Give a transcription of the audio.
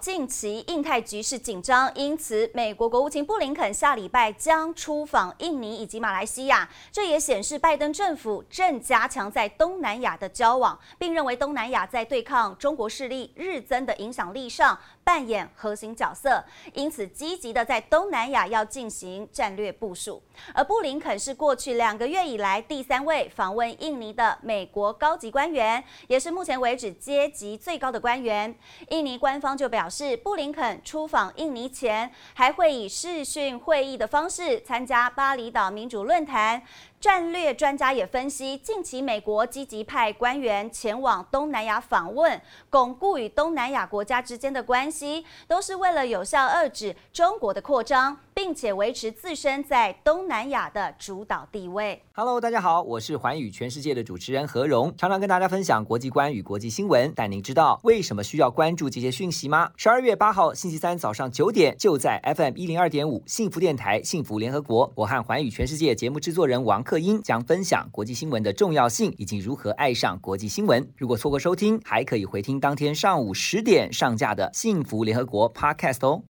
近期印太局势紧张，因此美国国务卿布林肯下礼拜将出访印尼以及马来西亚。这也显示拜登政府正加强在东南亚的交往，并认为东南亚在对抗中国势力日增的影响力上扮演核心角色，因此积极的在东南亚要进行战略部署。而布林肯是过去两个月以来第三位访问印尼的美国高级官员，也是目前为止阶级最高的官员。印尼官方就表是布林肯出访印尼前，还会以视讯会议的方式参加巴厘岛民主论坛。战略专家也分析，近期美国积极派官员前往东南亚访问，巩固与东南亚国家之间的关系，都是为了有效遏制中国的扩张，并且维持自身在东南亚的主导地位。Hello，大家好，我是寰宇全世界的主持人何荣，常常跟大家分享国际观与国际新闻。但您知道为什么需要关注这些讯息吗？十二月八号星期三早上九点，就在 FM 一零二点五幸福电台幸福联合国，我和寰宇全世界节目制作人王。克英将分享国际新闻的重要性以及如何爱上国际新闻。如果错过收听，还可以回听当天上午十点上架的《幸福联合国》Podcast 哦。